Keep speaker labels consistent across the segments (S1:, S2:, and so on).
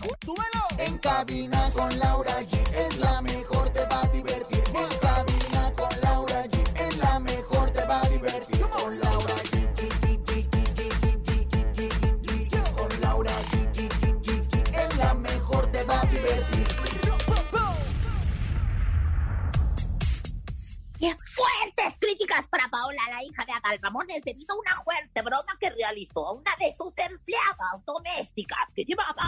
S1: ¡Súbelo!
S2: En cabina con Laura G es la mejor, te va a divertir. En cabina con Laura G es la mejor, te va a divertir. Con Laura G. Con Laura G. Es la mejor, te va a divertir.
S3: Fuertes críticas para Paola, la hija de Agalramones, debido a una fuerte broma que realizó a una de sus empleadas domésticas que llevaba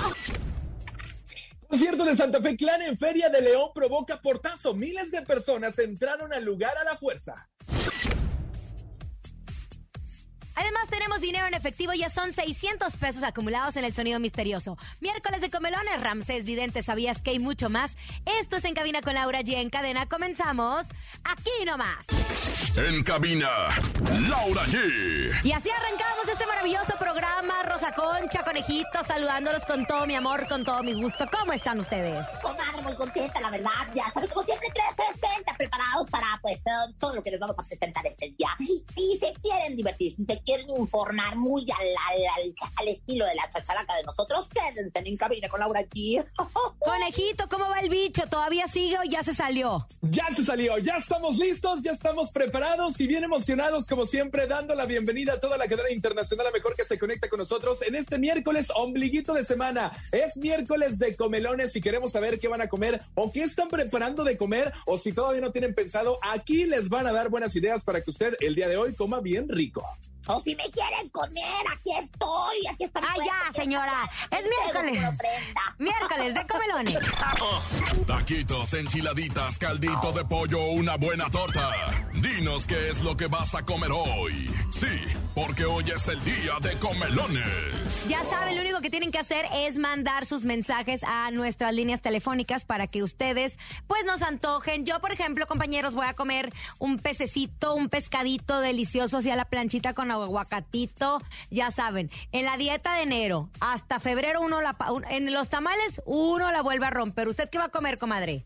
S4: Concierto de Santa Fe Clan en Feria de León provoca portazo. Miles de personas entraron al lugar a la fuerza.
S5: Además, tenemos dinero en efectivo, ya son 600 pesos acumulados en el sonido misterioso. Miércoles de comelones, Ramsés Vidente, ¿sabías que hay mucho más? Esto es En Cabina con Laura G. En cadena, comenzamos aquí nomás.
S6: En cabina, Laura G.
S5: Y así arrancamos este maravilloso programa, Rosa Concha, Conejito, saludándolos con todo mi amor, con todo mi gusto. ¿Cómo están ustedes?
S3: Comadre, muy contenta, la verdad. Ya sabes, como siempre, 360 preparados para pues todo, todo lo que les vamos a presentar este día. Si se quieren divertir, si se quieren informar muy al, al, al, al estilo de la chachalaca de nosotros, quédense en cabina con Laura G.
S5: Conejito, ¿cómo va el bicho? ¿Todavía sigue o ya se salió?
S4: Ya se salió, ya estamos listos, ya estamos preparados y bien emocionados como siempre, dando la bienvenida a toda la cadena internacional a mejor que se conecta con nosotros en este miércoles ombliguito de semana. Es miércoles de comelones y queremos saber qué van a comer o qué están preparando de comer o si todavía no tienen pensado, aquí les van a dar buenas ideas para que usted el día de hoy coma bien rico.
S3: O si me quieren comer, aquí estoy, aquí está mi
S5: Ah,
S3: puesto,
S5: ya, señora. Es miércoles. Miércoles de comelones.
S6: Taquitos, enchiladitas, caldito de pollo, una buena torta. Dinos qué es lo que vas a comer hoy. Sí, porque hoy es el día de comelones.
S5: Ya saben, lo único que tienen que hacer es mandar sus mensajes a nuestras líneas telefónicas para que ustedes pues nos antojen. Yo, por ejemplo, compañeros, voy a comer un pececito, un pescadito delicioso hacia la planchita con aguacatito. Ya saben, en la dieta de enero hasta febrero uno la en los tamales uno la vuelve a romper. ¿Usted qué va a comer, comadre?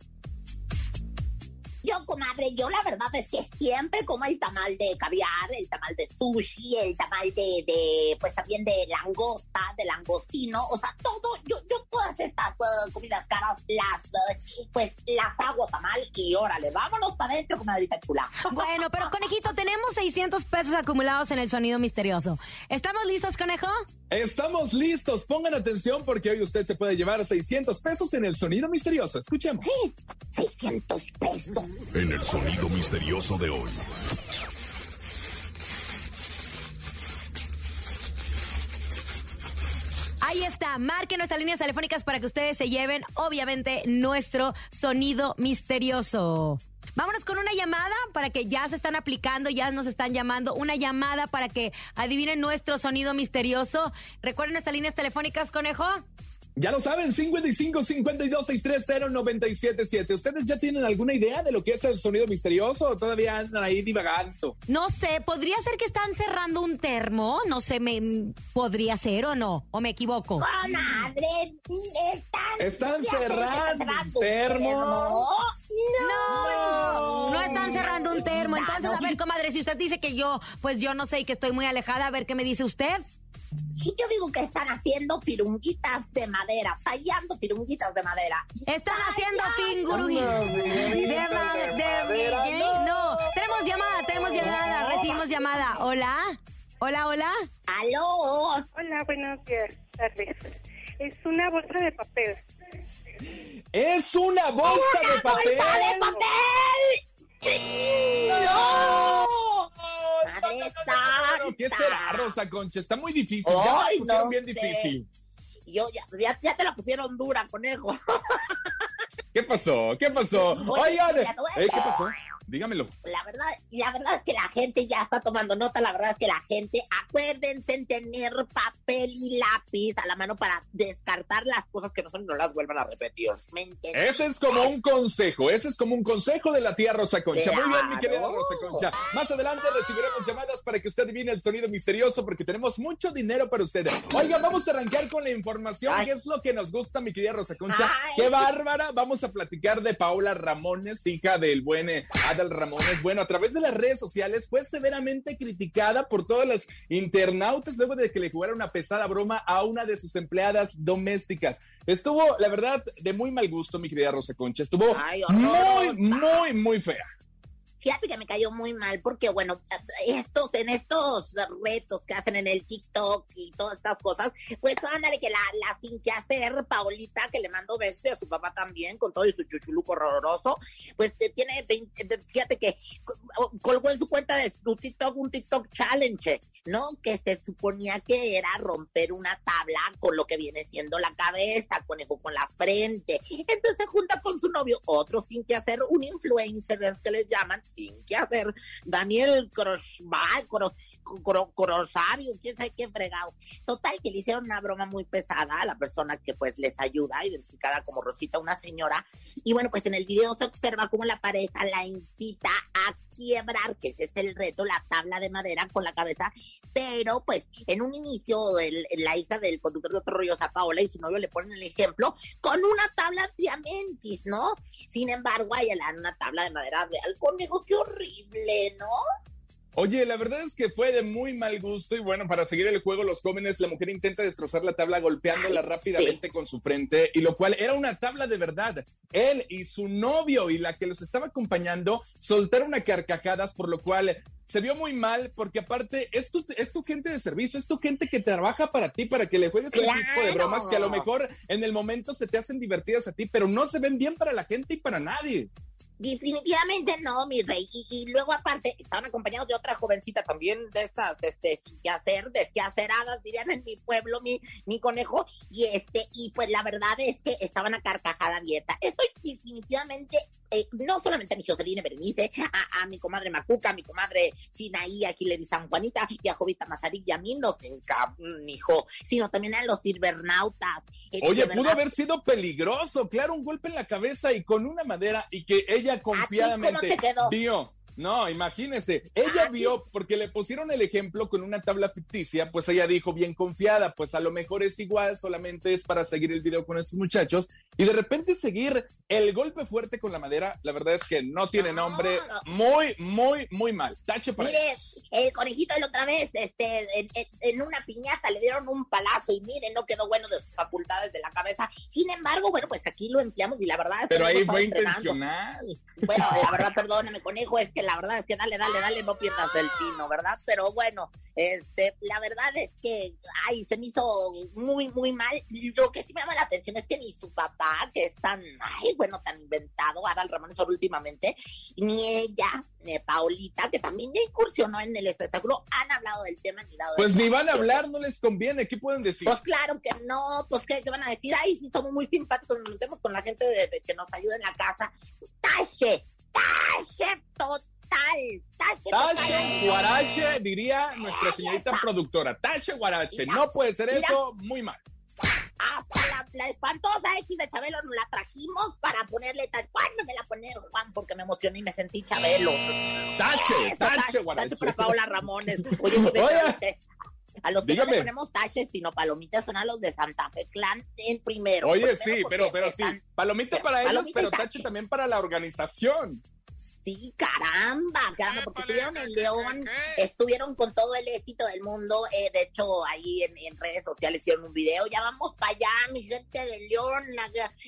S3: Yo, comadre, yo la verdad es que siempre como el tamal de caviar, el tamal de sushi, el tamal de, de pues también de langosta, de langostino, o sea, todo, yo, yo todas estas eh, comidas caras las, eh, pues las hago tamal y órale, vámonos para adentro, comadrita chula.
S5: Bueno, pero conejito, tenemos 600 pesos acumulados en el sonido misterioso. ¿Estamos listos, conejo?
S4: Estamos listos, pongan atención porque hoy usted se puede llevar 600 pesos en el sonido misterioso. Escuchemos.
S3: 600 pesos.
S6: En el sonido misterioso de hoy.
S5: Ahí está, marquen nuestras líneas telefónicas para que ustedes se lleven, obviamente, nuestro sonido misterioso. Vámonos con una llamada para que ya se están aplicando, ya nos están llamando. Una llamada para que adivinen nuestro sonido misterioso. Recuerden nuestras líneas telefónicas, conejo.
S4: Ya lo saben, 55 52 630 977. ¿Ustedes ya tienen alguna idea de lo que es el sonido misterioso o todavía andan ahí divagando?
S5: No sé, podría ser que están cerrando un termo. No sé, me podría ser o no, o me equivoco.
S3: Comadre, están...
S4: Están
S3: ya
S4: cerrando
S3: un
S4: termo.
S5: No, no están cerrando un termo. Entonces, a ver, comadre, si usted dice que yo, pues yo no sé y que estoy muy alejada, a ver qué me dice usted.
S3: Sí, yo digo que están haciendo pirunguitas de madera, tallando pirunguitas de madera.
S5: Están haciendo fingurui. De ma- de- No, tenemos llamada, tenemos llamada, recibimos llamada. Hola, hola, hola.
S3: ¡Aló!
S7: Hola, buenos días, tardes. Es una bolsa de papel.
S4: ¡Es una bolsa de papel!
S3: ¡Bolsa de papel! ¡No! ¡Madre santa!
S4: ¿Qué será, Rosa Concha? Está muy difícil. Ya la
S3: Ay,
S4: pusieron
S3: no
S4: bien
S3: sé.
S4: difícil.
S3: Yo ya, ya, ya te la pusieron dura, conejo.
S4: ¿Qué pasó? ¿Qué pasó?
S3: Oye,
S4: Oigan,
S3: ya.
S4: ¿eh, ¿qué pasó? Dígamelo.
S3: La verdad, la verdad es que la gente ya está tomando nota, la verdad es que la gente, acuérdense en tener papel y lápiz a la mano para descartar las cosas que no son y no las vuelvan a repetir. ¿Me?
S4: Ese es como un consejo, ese es como un consejo de la tía Rosa Concha. Muy bien, mi querida. Rosa Concha. Más adelante recibiremos llamadas para que usted adivine el sonido misterioso porque tenemos mucho dinero para usted. Oiga, vamos a arrancar con la información,
S3: Ay.
S4: que es lo que nos gusta, mi querida Rosa Concha.
S3: Ay.
S4: ¡Qué bárbara! Vamos a platicar de Paula Ramones, hija del buen eh, Adal Ramones. Bueno, a través de las redes sociales fue severamente criticada por todas las internautas luego de que le jugara una pesada broma a una de sus empleadas domésticas. Estuvo, la verdad, de muy mal gusto, mi querida Rosa Concha. Estuvo
S3: Ay,
S4: muy, muy, muy fea.
S3: Fíjate que me cayó muy mal porque, bueno, estos, en estos retos que hacen en el TikTok y todas estas cosas, pues ándale que la, la sin que hacer, Paulita, que le mandó besos y a su papá también, con todo y su chuchuluco horroroso, pues tiene, 20 fíjate que co- colgó en su cuenta de su TikTok un TikTok challenge, ¿no? Que se suponía que era romper una tabla con lo que viene siendo la cabeza, conejo con la frente. Entonces se junta con su novio, otro sin que hacer, un influencer, es que les llaman, sin que hacer, Daniel Corosabio, quién sabe qué fregado. Total, que le hicieron una broma muy pesada a la persona que pues les ayuda, identificada como Rosita, una señora. Y bueno, pues en el video se observa cómo la pareja la incita a quiebrar, que ese es el reto, la tabla de madera con la cabeza. Pero pues en un inicio, el- la hija del conductor de Otro Rollosa, Paola, y su novio le ponen el ejemplo con una tabla diamantis, ¿no? Sin embargo, a ella le dan una tabla de madera real. Conejo, qué horrible, ¿no?
S4: Oye, la verdad es que fue de muy mal gusto y bueno, para seguir el juego, los jóvenes, la mujer intenta destrozar la tabla golpeándola
S3: Ay,
S4: rápidamente con su frente y lo cual era una tabla de verdad. Él y su novio y la que los estaba acompañando soltaron a carcajadas, por lo cual se vio muy mal porque aparte es tu, es tu gente de servicio, es tu gente que trabaja para ti, para que le juegues ese
S3: ¡Claro!
S4: tipo de bromas que a lo mejor en el momento se te hacen divertidas a ti, pero no se ven bien para la gente y para nadie.
S3: Definitivamente no, mi rey. Y, y luego aparte estaban acompañados de otra jovencita también de estas, este, sin que hacer, desquaceradas, dirían en mi pueblo, mi, mi conejo. Y este, y pues la verdad es que estaban a carcajada abierta. Estoy definitivamente, eh, no solamente a mi Joseline Berenice, a, a mi comadre Macuca, a mi comadre Sinaí, a Hilary San Juanita y a Jovita Mazarik y a mí nos hijo, sino también a los cibernautas. Eh,
S4: Oye, pudo haber sido peligroso, claro, un golpe en la cabeza y con una madera y que ella confiadamente
S3: te quedó?
S4: vio. No, imagínese, ella vio, porque le pusieron el ejemplo con una tabla ficticia, pues ella dijo bien confiada, pues a lo mejor es igual, solamente es para seguir el video con estos muchachos, y de repente seguir el golpe fuerte con la madera, la verdad es que no tiene
S3: No,
S4: nombre,
S3: no.
S4: muy, muy, muy mal. Tache para
S3: Mire, el conejito la otra vez, este, en, en- una piñata le dieron un palazo y miren, no quedó bueno de sus facultades de la cabeza. Sin embargo, bueno, pues aquí lo empleamos y la verdad es que
S4: Pero ahí fue
S3: entrenando.
S4: intencional.
S3: Bueno, la verdad, perdóname, conejo, es que la verdad es que dale, dale, dale, no pierdas el tino, ¿verdad? Pero bueno, este, la verdad es que, ay, se me hizo muy, muy mal. Lo que sí me llama la atención es que ni su papá, que es tan, ay, bueno, tan inventado, Adal Ramones solo últimamente, ni ella, ni Paulita, que también ya incursionó en el espectáculo, han hablado del tema ni dado
S4: Pues ni van a hablar, no les conviene, ¿qué pueden decir?
S3: Pues claro que no, pues ¿qué, qué van a decir? Ay, sí, somos muy simpáticos, nos metemos con la gente de, de que nos ayuda en la casa. Tache, tache total, tache.
S4: Tache Guarache, diría nuestra señorita productora. Tache Guarache, no puede ser
S3: mira.
S4: eso, muy mal.
S3: Hasta la, la espantosa X de Chabelo nos la trajimos para ponerle tal. ¿Cuándo me la poner, Juan? Porque me emocioné y me sentí Chabelo.
S4: Tache,
S3: Eso,
S4: tache Guarache.
S3: Tache para Paola Ramones. Oye,
S4: Oye.
S3: a los que no
S4: Dígame.
S3: le ponemos taches, sino palomitas, son a los de Santa Fe Clan en primero.
S4: Oye,
S3: Primero
S4: sí, pero, pero sí,
S3: están-
S4: palomita
S3: pero
S4: para ellos,
S3: palomita
S4: pero
S3: tache.
S4: tache también para la organización.
S3: Sí, caramba, caramba, porque estuvieron en León, estuvieron con todo el éxito del mundo. eh, de hecho, ahí en, en redes sociales hicieron un video. Ya vamos para allá, mi gente de León.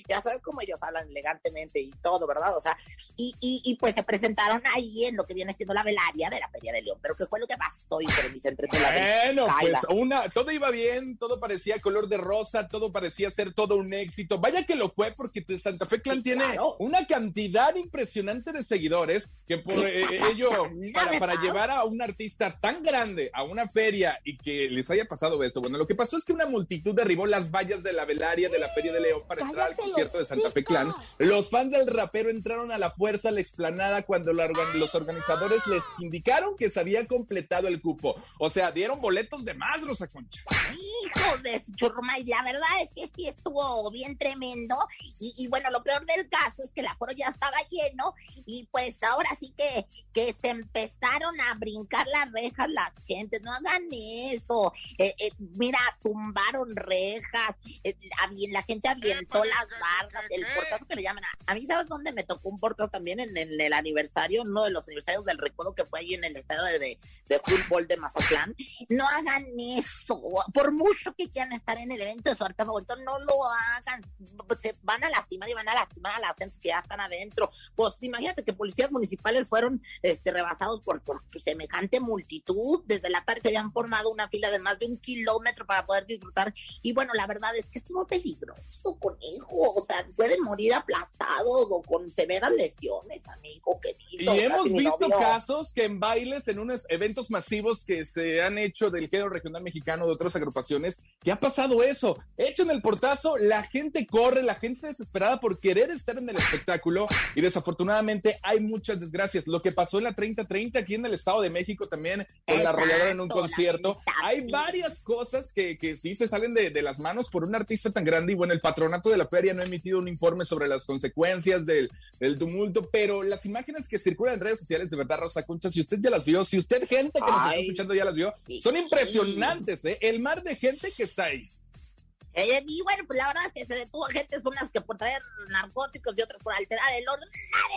S3: Ya, sabes cómo ellos hablan elegantemente y todo, ¿verdad? O sea, y, y, y pues se presentaron ahí en lo que viene siendo la velaria de la Feria de León. Pero ¿qué fue lo que pasó? Y entre
S4: Bueno, pues una, todo iba bien, todo parecía color de rosa, todo parecía ser todo un éxito. Vaya que lo fue, porque pues, Santa Fe Clan
S3: Sí,
S4: tiene
S3: claro.
S4: una cantidad impresionante de seguidores. Que por eh, ello, para, para llevar a un artista tan grande a una feria y que les haya pasado esto. Bueno, lo que pasó es que una multitud derribó las vallas de la velaria de la Feria de León para entrar al concierto de Santa Fe Clan. Los fans del rapero entraron a la fuerza a la explanada cuando los organizadores les indicaron que se había completado el cupo. O sea, dieron boletos de más, Rosa Concha.
S3: Hijo de churruma, y la verdad es que sí estuvo bien tremendo. Y, bueno, lo peor del caso es que el aforo ya estaba lleno y pues ahora sí que, que se empezaron a brincar las rejas las gentes. No hagan eso. Eh, eh, mira, tumbaron rejas, eh, la gente avientó las barras, el portazo que le llaman. A, mí, ¿sabes dónde me tocó un portazo también? En, el aniversario, uno de los aniversarios del recodo que fue ahí en el estado de, de, fútbol de Mazatlán. No hagan eso. Por mucho que quieran estar en el evento de su arte favorito, no lo hagan. Se van a lastimar y van a lastimar a las gentes que ya están adentro. Pues imagínate que policías municipales fueron este, rebasados por, por semejante multitud. Desde la tarde se habían formado una fila de más de un kilómetro para poder disfrutar. Y bueno, la verdad es que estuvo peligroso, conejo. O sea, pueden morir aplastados o con severas lesiones, amigo querido.
S4: Y hemos visto casos que en bailes, en unos eventos masivos que se han hecho del género regional mexicano de otras agrupaciones, que ha pasado eso. Hecho en el portazo, la gente corre, la gente desesperada por querer estar en el espectáculo y desafortunadamente hay muchas desgracias. Lo que pasó en la 3030 aquí en el Estado de México también, en la arrolladora en un concierto. Hay varias cosas que, que sí se salen de, de las manos por un artista tan grande y bueno, el patronato de la feria no ha emitido un informe sobre las consecuencias del, del tumulto, pero las imágenes que circulan en redes sociales, de verdad, Rosa Concha, si usted ya las vio, si usted, gente que nos está escuchando, ya las vio, son impresionantes, ¿eh? El mar de gente que está ahí.
S3: Eh, y bueno, pues la verdad es que se detuvo gente, unas que por traer narcóticos y otras por alterar el orden. Nada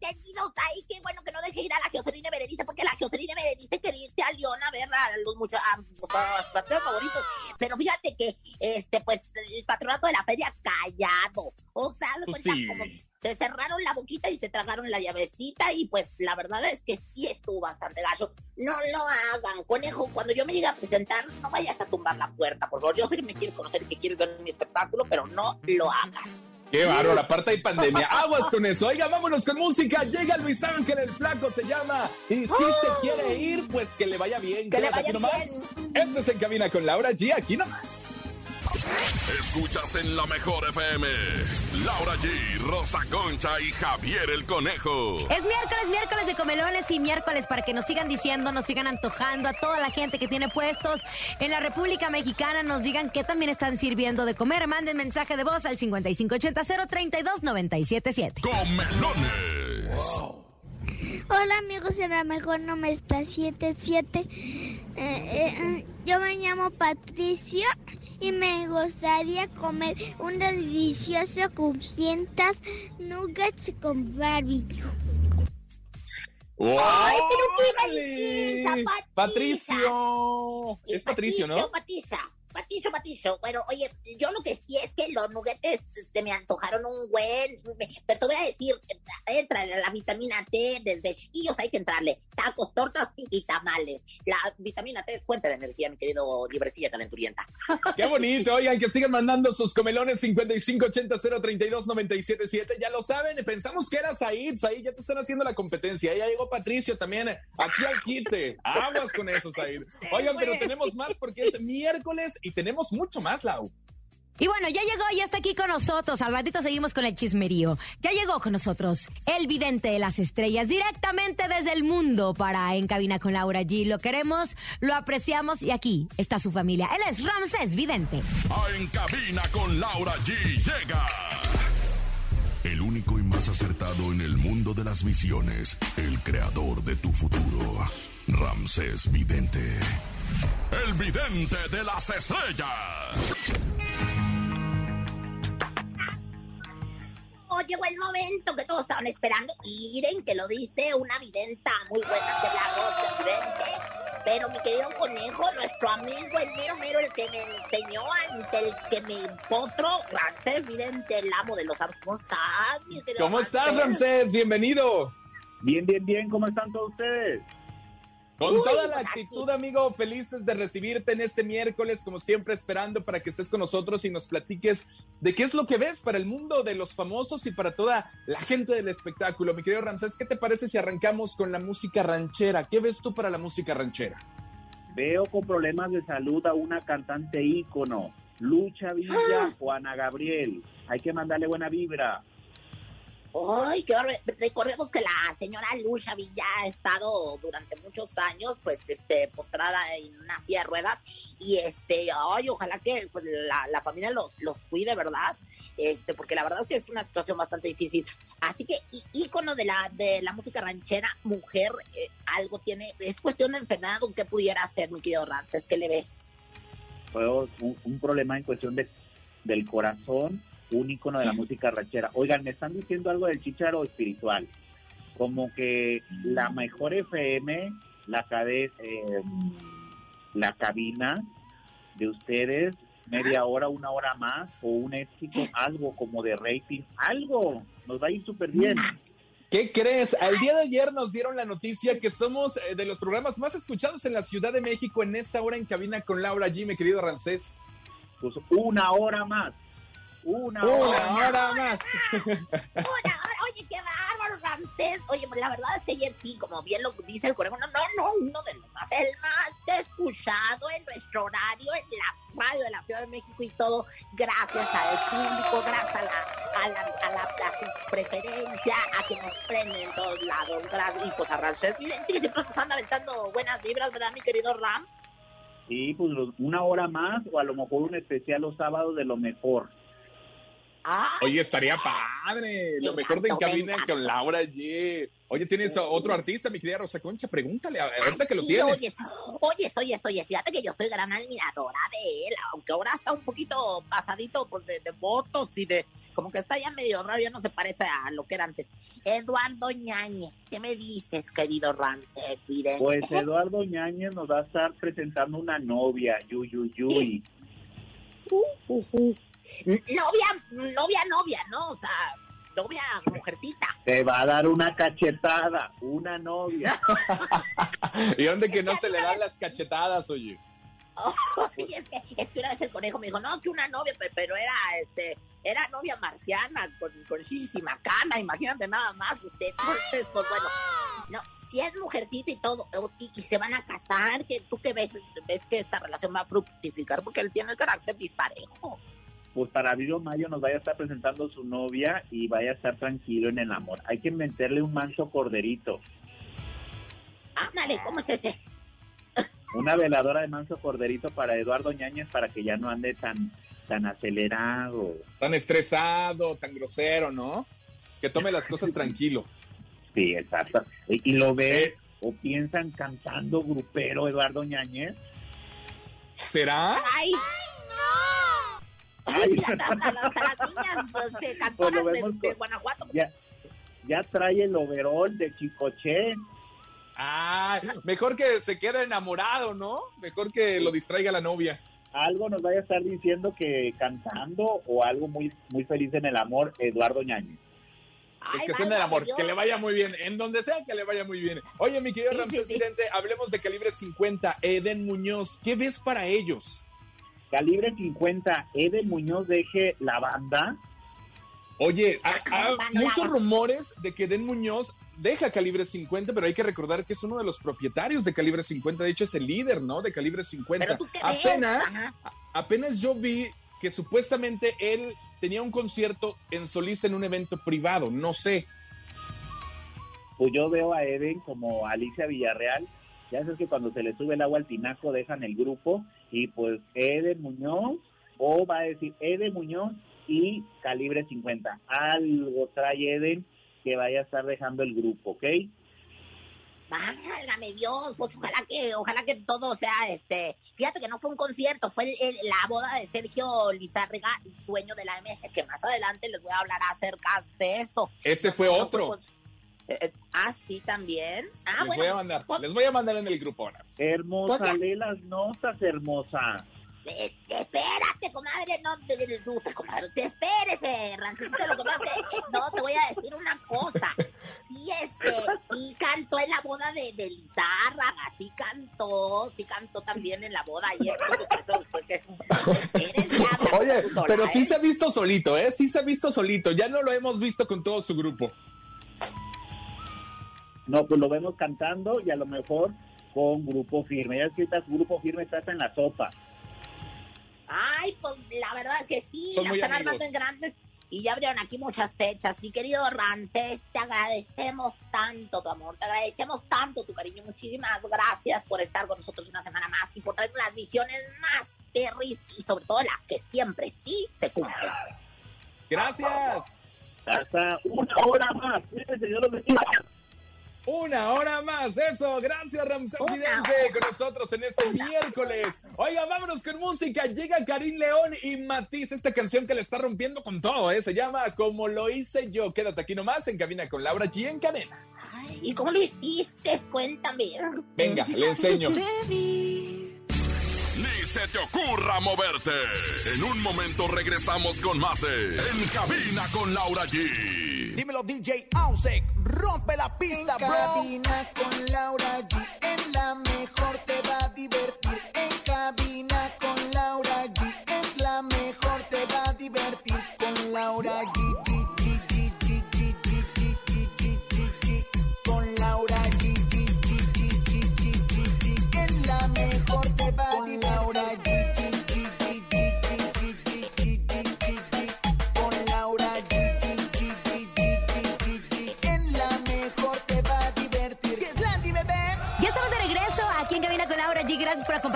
S3: de detenidos ahí, qué bueno que no deje ir a la Geocerina Berenice, porque la Geocerina Berenice quería irse a León a ver a los muchachos, a, sus favoritos. Pero fíjate que, este, pues, el patronato de la feria callado. O sea, pues como se cerraron la boquita y se tragaron la llavecita y pues la verdad es que sí estuvo bastante gacho. No lo hagan, conejo, cuando yo me llegue a presentar, no vayas a tumbar la puerta, por favor. Yo sé que me quieres conocer y que quieres ver mi espectáculo, pero no lo hagas.
S4: Qué bárbaro, aparte hay pandemia. Aguas con eso. Oiga, vámonos con música. Llega Luis Ángel, el flaco se llama. Y si se ¡Oh! quiere ir, pues que le vaya bien.
S3: Que le vaya bien.
S4: Este se encamina con Laura G. Aquí nomás.
S6: Escuchas en la mejor FM. Laura G, Rosa Concha y Javier el Conejo.
S5: Es miércoles, miércoles de comelones y miércoles para que nos sigan diciendo, nos sigan antojando a toda la gente que tiene puestos en la República Mexicana, nos digan qué también están sirviendo de comer. Manden mensaje de voz al 5580 032 977.
S6: Comelones.
S8: Hola amigos de la mejor no me está 77. Eh, eh, yo me llamo Patricia y me gustaría comer un delicioso crujientes nuggets con barbecue.
S3: ¡Ay, pero qué
S4: Patricio. Es Patricio, ¿no?
S3: Patricia. Patizo, patizo. Bueno, oye, yo lo que sí es que los nuguetes se me antojaron un buen. Pero te voy a decir, entra la vitamina T, desde chiquillos hay que entrarle. Tacos, tortas y tamales. La vitamina T es fuente de energía, mi querido librecilla calenturienta.
S4: Qué bonito, oigan, que sigan mandando sus comelones 5580-032-977. Ya lo saben, pensamos que eras Said, Said, ya te están haciendo la competencia. Ya llegó Patricio también aquí al quite. Aguas con eso, Said. Oigan, pero tenemos más porque es miércoles y tenemos mucho más, Lau.
S5: Y bueno, ya llegó, ya está aquí con nosotros. Al ratito seguimos con el chismerío. Ya llegó con nosotros el vidente de las estrellas, directamente desde el mundo para En Cabina con Laura G. Lo queremos, lo apreciamos y aquí está su familia. Él es Ramsés Vidente.
S6: En Cabina con Laura G. llega. El único y más acertado en el mundo de las visiones, el creador de tu futuro, Ramsés Vidente. El vidente de las estrellas.
S3: Oh, llegó el momento que todos estaban esperando. Miren que lo dice una videnta muy buena que es la Rosa Vidente. Pero mi querido conejo, nuestro amigo, el mero mero, el que me enseñó, el que me postro, Ramsés Vidente, el amo de los amos. ¿Cómo estás,
S4: mi ¿Cómo estás, Ramsés? Bienvenido.
S9: Bien, bien, bien. ¿Cómo están todos ustedes?
S4: Con
S3: Uy,
S4: toda la actitud, amigo, felices de recibirte en este miércoles, como siempre, esperando para que estés con nosotros y nos platiques de qué es lo que ves para el mundo de los famosos y para toda la gente del espectáculo. Mi querido Ramsés, ¿qué te parece si arrancamos con la música ranchera? ¿Qué ves tú para la música ranchera?
S9: Veo con problemas de salud a una cantante ícono, Lucha Villa o Ana Gabriel. Hay que mandarle buena vibra.
S3: Ay, qué. Recordemos que la señora Lucha Villa ha estado durante muchos años, pues, este, postrada en una silla de ruedas. Y este, ay, ojalá que pues, la, familia los, los cuide, ¿verdad? Este, porque la verdad es que es una situación bastante difícil. Así que, ícono de la, de la música ranchera, mujer, eh, algo tiene, es cuestión de enfermedad, ¿o qué pudiera hacer, mi querido Rances? ¿Qué le ves?
S9: Fue un, un problema en cuestión de, del corazón, un ícono de la música ranchera. Oigan, me están diciendo algo del chicharo espiritual. Como que la mejor FM, la eh, la cabina de ustedes, media hora, una hora más, o un éxito, algo como de rating, algo, nos va a ir súper bien.
S4: ¿Qué crees? Al día de ayer nos dieron la noticia que somos eh, de los programas más escuchados en la Ciudad de México en esta hora en cabina con Laura G, mi querido Ramsés.
S9: Pues una hora más, una
S4: Una
S9: hora más.
S4: hora más.
S3: Una hora, oye, qué bárbaro, Ramsés. Oye, pues, la verdad es que ayer sí, como bien lo dice el conejo, no, no, no, uno de los más, el más escuchado en nuestro horario, en la radio de la Ciudad de México y todo, gracias al público, gracias a la, a la, a la, a su preferencia, a que nos prenden en todos lados, gracias. Y pues a Ramsés, miren, que siempre nos anda aventando buenas vibras, ¿verdad, mi querido Ram?
S9: Sí, pues los- una hora más, o a lo mejor un especial los sábados de lo mejor.
S3: Ah,
S4: Oye, estaría padre. Lo
S3: Me
S4: mejor de en
S3: encantó, me
S4: cabina
S3: encantó.
S4: con Laura G. Oye, ¿tienes otro artista, mi querida Rosa Concha? Pregúntale, a- ahorita que lo tienes.
S3: Oye, oye, oye, oye, fíjate que yo soy gran admiradora de él, aunque ahora está un poquito pasadito pues, de, de votos y de, como que está ya medio raro, ya no se parece a lo que era antes. Eduardo Ñañez, ¿qué me dices, querido Ramses?
S9: Pues Eduardo Ñañez nos va a estar presentando una novia, Yu Yu Yui.
S3: Uh, uh, uh. Novia, novia, novia, ¿no? O sea, novia, mujercita.
S9: Te va a dar una cachetada, una novia.
S4: ¿Y dónde que no se le dan las cachetadas, oye?
S3: Oye, es que, es que una vez el conejo me dijo, no, que una novia, pe- pero era, este, era novia marciana, con, con macana, imagínate nada más, este, entonces, pues bueno, no, si es mujercita y todo, y se van a casar, que tú que ves, ves que esta relación va a fructificar, porque él tiene el carácter disparejo.
S9: Pues para abril o mayo nos vaya a estar presentando su novia y vaya a estar tranquilo en el amor. Hay que meterle un manso corderito,
S3: Ándale, ¿cómo es ese?
S9: una veladora de manso corderito para Eduardo Ñañez para que ya no ande tan, tan acelerado.
S4: Tan estresado, tan grosero, ¿no? Que tome las cosas tranquilo.
S9: Sí, exacto. Y, y lo ve o piensan cantando grupero Eduardo Ñañez.
S4: ¿Será?
S3: ¡Ay!
S9: Ay.
S3: Mira, hasta, hasta- hasta las niñas este,
S9: Pues
S3: cantoras
S9: lo
S3: de,
S9: vemos
S3: de
S9: con-
S3: Guanajuato.
S9: Ya, ya trae el overol de Chicoche.
S4: Ah, mejor que se quede enamorado, ¿no? Mejor que lo distraiga la novia.
S9: Algo nos vaya a estar diciendo que cantando o algo muy, muy feliz en el amor, Eduardo Ñañez.
S4: Es
S3: Ay,
S4: que suena el
S3: válgame
S4: amor, que le vaya muy bien, en donde sea que le vaya muy bien. Oye, mi querido
S3: Sí,
S4: Ramsés
S3: sí, sí.
S4: Vidente, hablemos de calibre 50, Eden Muñoz. ¿Qué ves para ellos?
S9: Calibre 50, Eden Muñoz deje la banda.
S4: Oye, hay
S3: Ah, van,
S4: muchos rumores de que Eden Muñoz deja calibre 50, pero hay que recordar que es uno de los propietarios de calibre 50. De hecho, es el líder, ¿no? De calibre 50.
S3: Pero tú qué ves?
S4: Apenas, apenas yo vi que supuestamente él tenía un concierto en solista en un evento privado. No sé.
S9: Pues yo veo a Eden como Alicia Villarreal. Ya sabes que cuando se le sube el agua al tinaco dejan el grupo y pues Eden Muñoz o va a decir Eden Muñoz y calibre 50. Algo trae Eden que vaya a estar dejando el grupo, ¿ok?
S3: Válgame Dios, pues ojalá que, ojalá que todo sea este. Fíjate que no fue un concierto, fue el- el- la boda de Sergio Lizárraga, dueño de la MS, que más adelante les voy a hablar acerca de esto.
S4: Ese fue
S3: no
S4: otro.
S3: Eh, eh, ah, sí, también. Ah,
S4: les voy a
S3: bueno.
S4: mandar,
S3: pues-
S4: les voy a mandar en el grupo ahora.
S9: Hermosa,
S3: Pues
S9: lee las notas, hermosa.
S3: eh, espérate, comadre, no te comadre, te espérese, Rancito, lo que pasa es que eh, no te voy a decir una cosa. Sí Y este, sí cantó en la boda de, de Lizárraga, sí cantó, sí cantó también en la boda ayer, por eso fue que... eres diabla,
S4: Oye,
S3: sola,
S4: pero sí
S3: ¿eh?
S4: se ha visto solito, ¿eh? Sí se ha visto solito. Ya no lo hemos visto con todo su grupo.
S9: No, pues lo vemos cantando y a lo mejor con grupo firme. Ya es que su grupo firme está hasta en la sopa.
S3: Ay, pues la verdad es que sí,
S4: Son
S3: la están
S4: amigos.
S3: armando en grandes y ya abrieron aquí muchas fechas. Mi querido Rantes, te agradecemos tanto tu amor, te agradecemos tanto tu cariño. Muchísimas gracias por estar con nosotros una semana más y por traer unas misiones más perris y sobre todo las que siempre sí se cumplen.
S4: Gracias.
S9: Hasta una hora más. Bendiga.
S4: Una hora más, eso. Gracias, Ramsés Vidente, con nosotros en este miércoles. Oiga, vámonos con música. Llega Karim León y Matiz, esta canción que le está rompiendo con todo, ¿eh? Se llama Como lo hice yo. Quédate aquí nomás en cabina con Laura G en cadena.
S3: Ay, ¿Y cómo lo hiciste? Cuéntame.
S4: Venga, le enseño.
S6: Ni se te ocurra moverte. En un momento regresamos con más de En Cabina con Laura G.
S1: Dímelo DJ Ausek, rompe la pista,
S2: En
S1: bro.
S2: cabina con Laura G. En la mejor te va a divertir.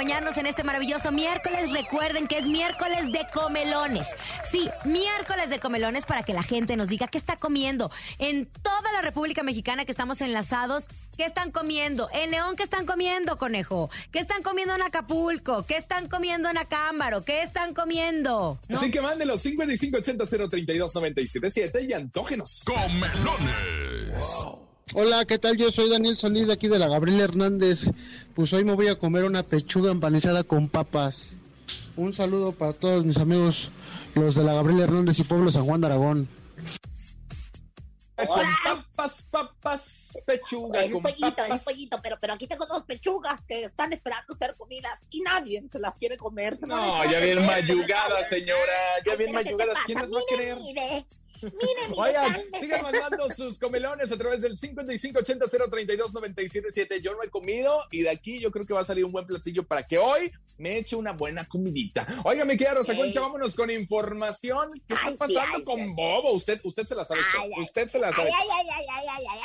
S5: Acompañarnos en este maravilloso miércoles. Recuerden que es miércoles de comelones. Sí, miércoles de comelones para que la gente nos diga qué está comiendo. En toda la República Mexicana que estamos enlazados, ¿qué están comiendo? En León, ¿qué están comiendo, conejo? ¿Qué están comiendo en Acapulco? ¿Qué están comiendo en Acámbaro? ¿Qué están comiendo? ¿No?
S4: Así que mándenos 5580 032 977 y antógenos.
S6: Comelones.
S10: Hola, ¿qué tal? Yo soy Daniel Solís de aquí de la Gabriel Hernández. Pues hoy me voy a comer una pechuga empanizada con papas. Un saludo para todos mis amigos, los de la Gabriel Hernández y Pueblo San Juan de Aragón.
S4: Con papas, papas, pechuga
S3: Es un pollito, es un pollito, pero, pero aquí tengo dos pechugas que están esperando ser comidas y nadie se las quiere comer.
S4: No, ya bien mayugada, señora. Ya
S3: Ay,
S4: bien
S3: pero ¿qué te
S4: mayugadas. ¿Quién las va a querer?
S3: Mire, mire, mire, mire,
S4: Oigan, sigan mandando sus comelones a través del 5580-032-977. Yo no he comido y de aquí yo creo que va a salir un buen platillo para que hoy me eche una buena comidita. Oiga, mi querida Rosa. Concha, vámonos con información. ¿Qué está
S3: Ay,
S4: pasando
S3: ay,
S4: con. Bobo? Usted, usted se la sabe.
S3: Ay, ay.
S4: usted se la sabe.
S3: Ay, ay, ay, ay, ay, ay, ay, ay, ay,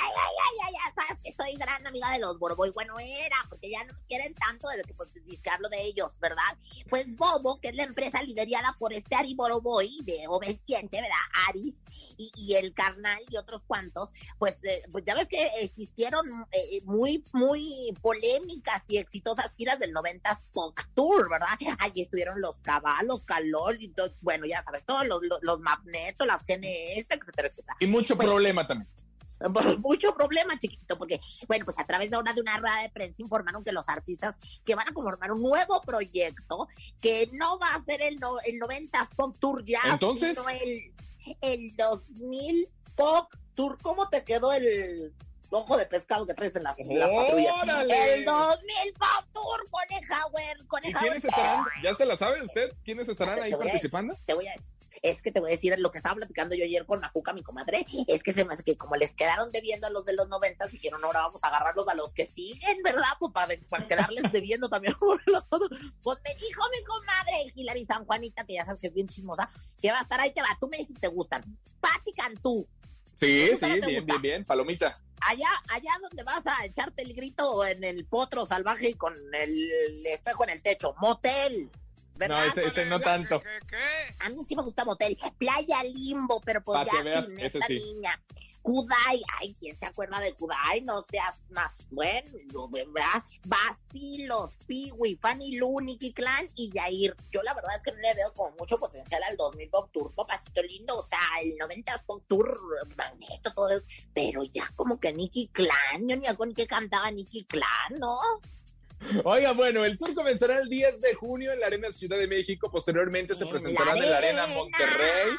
S3: ay, ay, ay, soy gran amiga de los Boroboy. Bueno, era, porque ya no me quieren tanto desde que pues, que hablo de ellos, ¿verdad? Pues Bobo, que es la empresa liderada por este Ari Boroboy, de Obediente, ¿verdad? Aris, y, y el carnal y otros cuantos, pues, eh, pues ya ves que existieron eh, muy, muy polémicas y exitosas giras del 90s Punk Tour, ¿verdad? Allí estuvieron los Caballos, Calor, y todo, bueno, ya sabes, todos los, los, los Magneto, las GNS, etcétera, etcétera.
S4: Y mucho
S3: Pues,
S4: problema también.
S3: Mucho problema, chiquito, porque, bueno, pues a través de una, de una rueda de prensa informaron que los artistas que van a conformar un nuevo proyecto, que no va a ser el, no, el 90 Pop Tour ya,
S4: Entonces.
S3: sino el, el 2000 Pop Tour. ¿Cómo te quedó el ojo de pescado que traes en las, en las patrullas? El 2000 Pop Tour, coneja, güey,
S4: ¿Y quiénes estarán? ¿Ya se la sabe usted? ¿Quiénes estarán ahí
S3: Te voy a-
S4: participando?
S3: Te voy a decir. Es que te voy a decir lo que estaba platicando yo ayer con Macuca, mi comadre. Es que se me hace que como les quedaron debiendo a los de los noventas, dijeron ahora vamos a agarrarlos a los que siguen, ¿verdad? Pues para, para quedarles debiendo también por los otros. Pues me dijo mi comadre Hilary San Juanita, que ya sabes que es bien chismosa, que va a estar ahí, te va. Tú me dices si te gustan. Pati Cantú.
S4: Sí,
S3: ¿Te gusta o
S4: sí,
S3: no
S4: bien,
S3: gusta?
S4: bien, bien. Palomita.
S3: Allá, allá donde vas a echarte el grito en el potro salvaje y con el espejo en el techo. Motel. ¿Verdad?
S4: No, ese, ese no tanto.
S3: A mí sí me gusta motel. Playa Limbo, pero pues ya
S4: veas,
S3: sin esta
S4: sí.
S3: niña. Kudai, ay, ¿quién se acuerda de Kudai? No seas más. Bueno, ¿verdad? Basilos, Piwi, Fanny Lu, Nicky Clan y Yair. Yo la verdad es que no le veo como mucho potencial al 2000 Pop Tour, papacito lindo. O sea, el 90 Pop Tour, Magneto, todo eso. Pero ya como que Nicky Clan, yo ni algo ni que cantaba Nicky Clan, ¿no?
S4: Oiga, bueno, el tour comenzará el 10 de junio en la Arena Ciudad de México. Posteriormente se
S3: En
S4: presentarán en la Arena. Monterrey.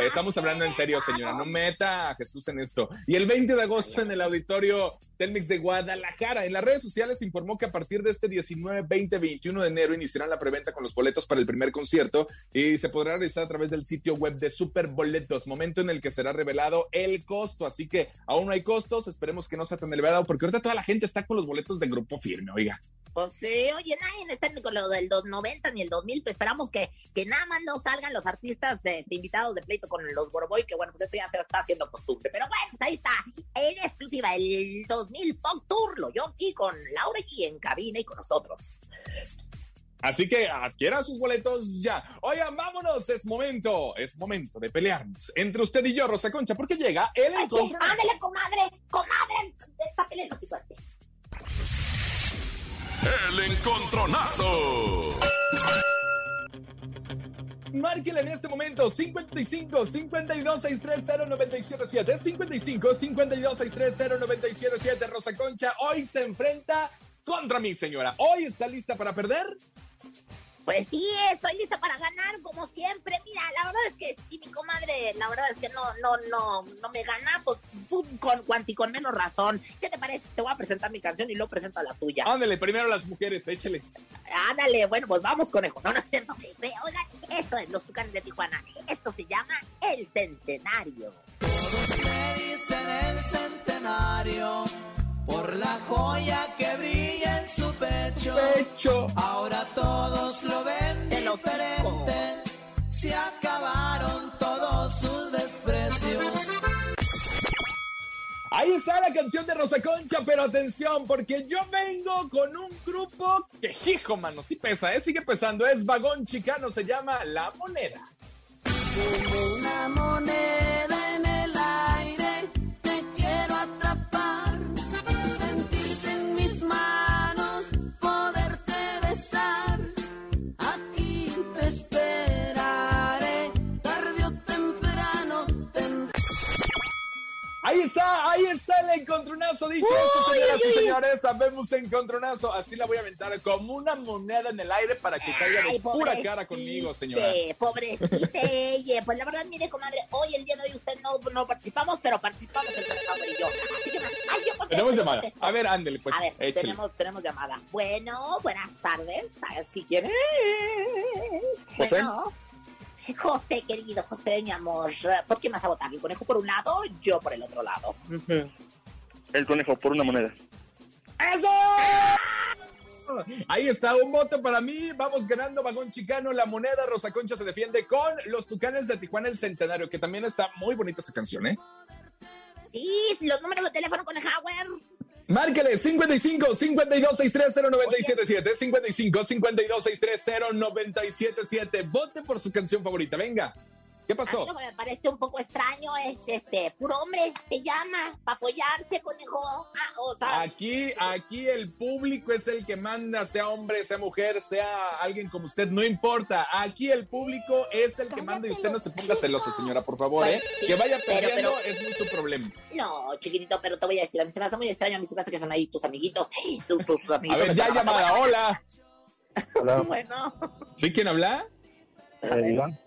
S4: Estamos hablando en serio, señora. No meta a Jesús en esto. Y el 20 de agosto en el auditorio Telmex de Guadalajara. En las redes sociales informó que a partir de este 19, 20, 21 de enero iniciarán la preventa con los boletos para el primer concierto y se podrá realizar a través del sitio web de Superboletos, momento en el que será revelado el costo. Así que aún no hay costos. Esperemos que no sea tan elevado porque ahorita toda la gente está con los boletos de grupo firme, oiga.
S3: Pues sí, oye, nadie está ni con lo del 90 ni el 2000, pues esperamos que, que nada más no salgan los artistas este, invitados de pleito con los Boroboy, que bueno, pues esto ya se está haciendo costumbre. Pero bueno, pues ahí está, en exclusiva, el 2000 Pop Tour, lo yo aquí con Laura G en cabina y con nosotros.
S4: Así que adquiera sus boletos ya. Oigan, vámonos, es momento, es momento de pelearnos entre usted y yo, Rosa Concha, porque llega el encuentro.
S3: ándale, comadre, comadre, esta pelea no te fuerte.
S6: El encontronazo.
S4: Márquele en este momento 55 52 630 977 55 52 630 977 Rosa Concha hoy se enfrenta contra mí, señora. ¿Hoy está lista para perder?
S3: Pues sí, estoy lista para ganar, como siempre. Mira, la verdad es que sí, mi comadre, la verdad es que no, no, no, no me gana, pues tú con cuanti con menos razón. ¿Qué te parece? Te voy a presentar mi canción y luego presento la tuya.
S4: Ándale, primero las mujeres, échele.
S3: Ándale, bueno, pues vamos, conejo. No, no es cierto. Oigan, esto es Los Tucanes de Tijuana. Esto se llama El Centenario.
S2: Me dicen el centenario por la joya que brilla en su pecho.
S4: Pecho.
S2: Ahora todos lo ven
S3: Te lo
S2: diferente. Se acabaron
S4: Ahí está la canción de Rosa Concha, pero atención, porque yo vengo con un grupo que, hijo, mano, sí pesa, ¿eh? Sigue pesando. Es Vagón Chicano, se llama La Moneda.
S2: Como una moneda
S4: Ahí está, ahí está el encontronazo, dicho esto, señoras y señores. Sabemos encontronazo. Así la voy a aventar como una moneda en el aire para que caiga de pura cara conmigo, señora.
S3: Pobrecita, oye, pues la verdad, mire, comadre, hoy, el día de hoy, usted no, no participamos, pero participamos el Conejo y yo. Así que, ay, yo contesto,
S4: Tenemos
S3: yo
S4: llamada.
S3: contesto.
S4: A ver, ándele, pues.
S3: A ver, tenemos, tenemos llamada. Bueno, buenas tardes. ¿Sabes si quién es? Bueno. José, querido, José, mi amor. ¿Por qué vas a votar? ¿El conejo por un lado? Yo por el otro lado.
S11: El conejo por una moneda.
S4: ¡Eso! Ahí está, un voto para mí. Vamos ganando Vagón Chicano, la moneda. Rosa Concha se defiende con los Tucanes de Tijuana, el Centenario, que también está muy bonita esa canción, ¿eh?
S3: Sí, los números de teléfono con el Howard.
S4: Márquele 55 52 630 977 55 52 630 977 Vote por su canción favorita. Venga. ¿Qué
S3: A mí
S4: pasó?
S3: lo que me parece un poco extraño es este, puro hombre, te llama para apoyarte, conejo. Ah, o sea,
S4: Aquí, aquí el público es el que manda, sea hombre, sea mujer, sea alguien como usted, no importa. Aquí el público es el que manda y usted no se ponga celosa, señora, por favor, ¿eh?
S3: Pues sí,
S4: Que vaya
S3: pero-
S4: perdiendo
S3: pero-
S4: es muy su problema.
S3: no, chiquitito, pero te voy a decir, a mí se me hace muy extraño, a mí se me hace que son ahí tus amiguitos, tus, tus
S4: A
S3: amiguitos.
S4: ver,
S3: de
S4: ya llamada, hola.
S11: Hola,
S3: Bueno,
S4: ¿Sí quién habla?
S11: eh, Iván,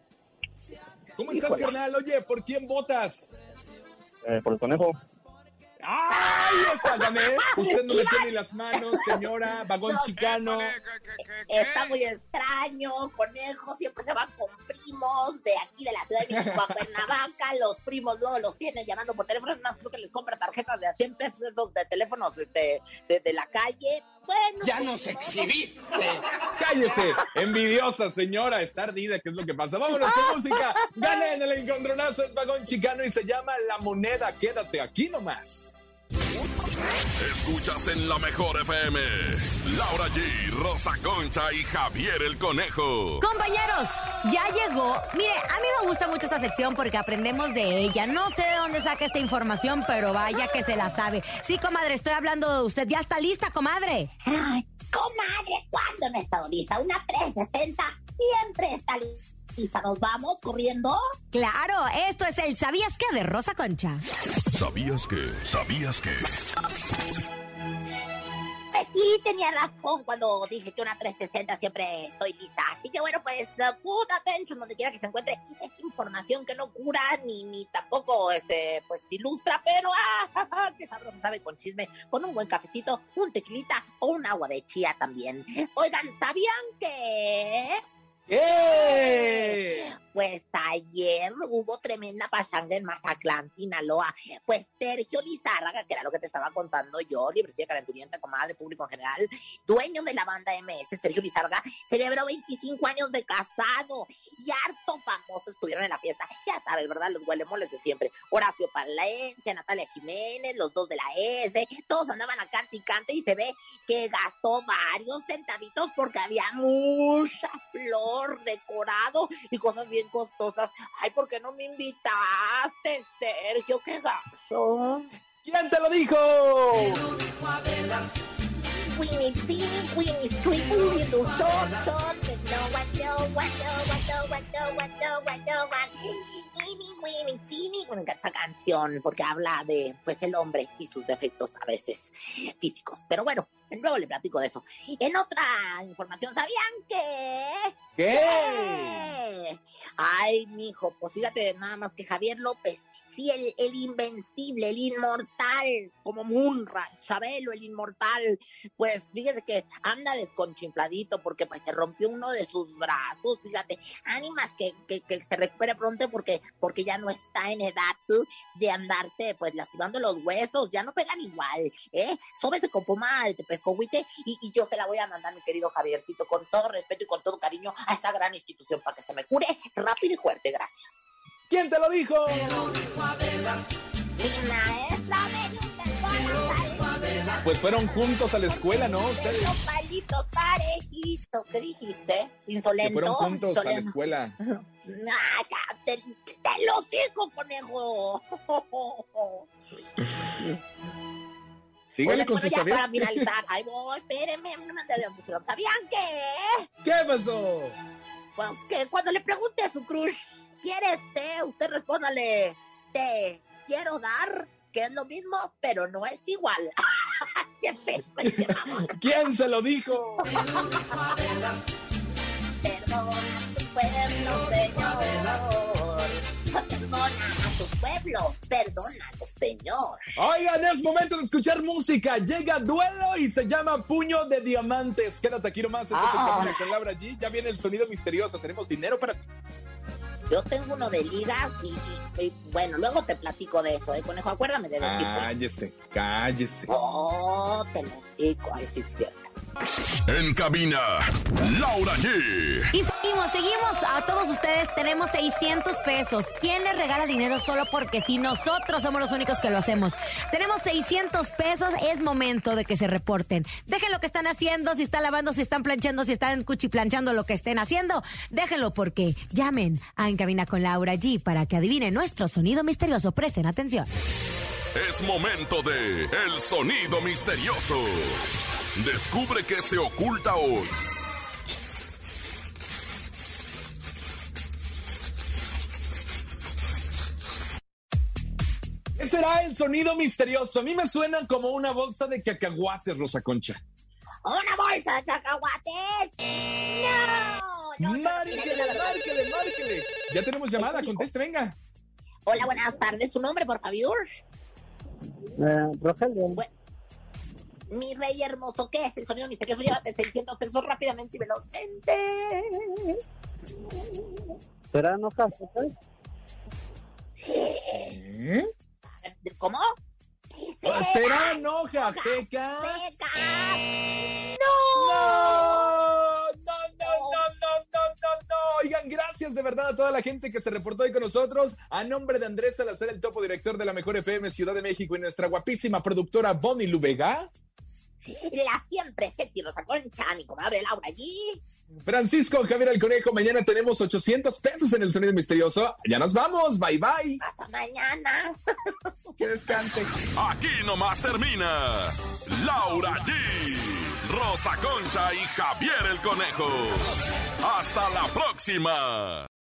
S4: ¿Cómo estás,
S3: Híjole.
S4: carnal? Oye, ¿por quién votas?
S11: eh, por el conejo.
S4: ¡Ay, esa gané! Usted no me tiene las manos, señora, vagón
S3: No.
S4: chicano.
S3: está muy extraño, conejo, siempre se van con primos de aquí de la Ciudad de México a Cuernavaca, los primos luego los tienen llamando por teléfono, es más, creo que les compra tarjetas de a 100 pesos esos de teléfonos este, de, de la calle. Bueno,
S1: Ya nos exhibiste.
S4: Cállese, envidiosa señora, está ardida, ¿qué es lo que pasa? Vámonos con música. Gana en el encontronazo, es vagón chicano y se llama La Moneda. Quédate aquí nomás.
S6: Escuchas en la mejor FM. Laura G, Rosa Concha y Javier el Conejo.
S5: Compañeros, ya llegó. Mire, a mí me gusta mucho esta sección porque aprendemos de ella. No sé de dónde saca esta información, pero vaya que se la sabe. Sí, comadre, estoy hablando de usted. Ya está lista, comadre.
S3: Ay, comadre, ¿cuándo no he estado lista? Una 360 siempre está lista. ¿Nos vamos corriendo?
S5: Claro, esto es el ¿Sabías qué? de Rosa Concha.
S6: ¿Sabías que? ¿Sabías que?
S3: Pues sí tenía razón cuando dije que una 360 siempre estoy lista. Así que bueno, pues put attention donde quiera que se encuentre. Es información que no cura ni, ni tampoco este, pues ilustra, pero ah, que sabroso sabe con chisme, con un buen cafecito, un tequilita o un agua de chía también. Oigan, ¿sabían que
S4: ¡Eh!
S3: Pues ayer hubo tremenda pachanga en Mazatlán, Sinaloa. Pues Sergio Lizárraga, que era lo que te estaba contando yo, librecía calenturienta, comadre, público en general, dueño de la banda MS, Sergio Lizárraga, celebró 25 años de casado y harto famosos estuvieron en la fiesta. Ya sabes, ¿verdad? Los huelemoles de siempre. Horacio Palencia, Natalia Jiménez, los dos de la S, todos andaban a cante y cante y se ve que gastó varios centavitos porque había mucha flor decorado y cosas bien costosas. Ay, ¿por qué no me invitaste, Sergio? ¡Qué gaso!
S4: ¿Quién te lo dijo?
S3: Winnie Teeny, Winnie Street, Lou Son, Son, no one, no one, no one, no one, no one, no one, no one. Winnie, Winnie Teeny, me encanta esa canción porque habla de, pues, el hombre y sus defectos a veces físicos. Pero bueno, luego le platico de eso. En otra información, ¿sabían que?
S4: ¿Qué?
S3: Ay, mijo, pues fíjate nada más que Javier López, sí, el, el invencible, el inmortal, como Munra, Chabelo, el inmortal, pues fíjese que anda desconchimpladito porque pues se rompió uno de sus brazos, fíjate, ánimas que, que, que se recupere pronto porque, porque ya no está en edad de andarse pues lastimando los huesos, ya no pegan igual, ¿eh? Sóbese con pomada de pescohuite y, y yo se la voy a mandar, mi querido Javiercito, con todo respeto y con todo cariño a esa gran institución para que se me cure rápido y fuerte, gracias.
S4: ¿Quién te lo dijo?
S3: Maestra me dio un beso
S4: Pues fueron juntos a la escuela, ¿no? Ustedes.
S3: Los palitos parejitos. ¿Qué dijiste? Insolento.
S4: Que fueron juntos a la escuela.
S3: Ah, ya, te, te lo sigo, conejo.
S4: Sígale
S3: Oye,
S4: con sus
S3: ya para finalizar. Ahí voy, espérenme. no me de emoción. ¿Sabían qué?
S4: ¿Qué pasó?
S3: Pues que cuando le pregunte a su crush, ¿quieres té? Usted respóndale, te quiero dar, que es lo mismo, pero no es igual. ¡Qué peste!
S4: ¿Quién se lo dijo?
S3: Perdona a tu pueblo, Señor. Perdona a tu pueblo, perdónalo, Señor.
S4: Oigan, es momento de escuchar música. Llega duelo y se llama Puño de Diamantes. Quédate aquí nomás. Esto es En
S3: Ah.
S4: Con Laura G. Ya viene el sonido misterioso. Tenemos dinero para ti.
S3: Yo tengo uno de ligas y, y- y, bueno, luego te platico de eso, ¿eh, conejo? Acuérdame de decir.
S4: Cállese, cállese.
S3: Oh, te lo digo. Ay, sí, es cierto.
S6: En cabina, Laura G.
S5: Y seguimos. A todos ustedes tenemos 600 pesos. ¿Quién les regala dinero solo porque si nosotros somos los únicos que lo hacemos? Tenemos 600 pesos. Es momento de que se reporten. Dejen lo que están haciendo, si están lavando, si están planchando, si están cuchiplanchando lo que estén haciendo. Déjenlo porque llamen a En Cabina con Laura G para que adivinen nuestro sonido misterioso. Presten atención.
S6: Es momento de El Sonido Misterioso. Descubre qué se oculta hoy.
S4: Será el sonido misterioso? A mí me suena como una bolsa de cacahuates, Rosa Concha.
S3: ¡Una bolsa de cacahuates! ¡No! no, no, no,
S4: Márquele, márquele, márquele. Ya tenemos llamada, conteste, venga.
S3: Hola, buenas tardes. ¿Su nombre, por favor?
S11: Eh, Rogelio.
S3: Mi rey hermoso, ¿qué es el sonido misterioso? Llévate 600 pesos rápidamente y velozmente.
S11: ¿Será hojas secas?
S4: ¿Eh?
S3: ¿Cómo?
S4: Ah, ¿Serán hojas secas?
S3: ¡Secas!
S4: ¡No! ¡No, no, no, no, no, no, no! Oigan, gracias de verdad a toda la gente que se reportó hoy con nosotros. A nombre de Andrés Salazar, el topo director de la Mejor FM Ciudad de México y nuestra guapísima productora Bonnie Lubega.
S3: La siempre sexy Rosa Concha, mi comadre Laura allí.
S4: Francisco Javier el Conejo, mañana tenemos 800 pesos en el sonido misterioso. Ya nos vamos, bye bye.
S3: Hasta mañana.
S4: Que descanse.
S6: Aquí nomás termina Laura G, Rosa Concha y Javier el Conejo. Hasta la próxima.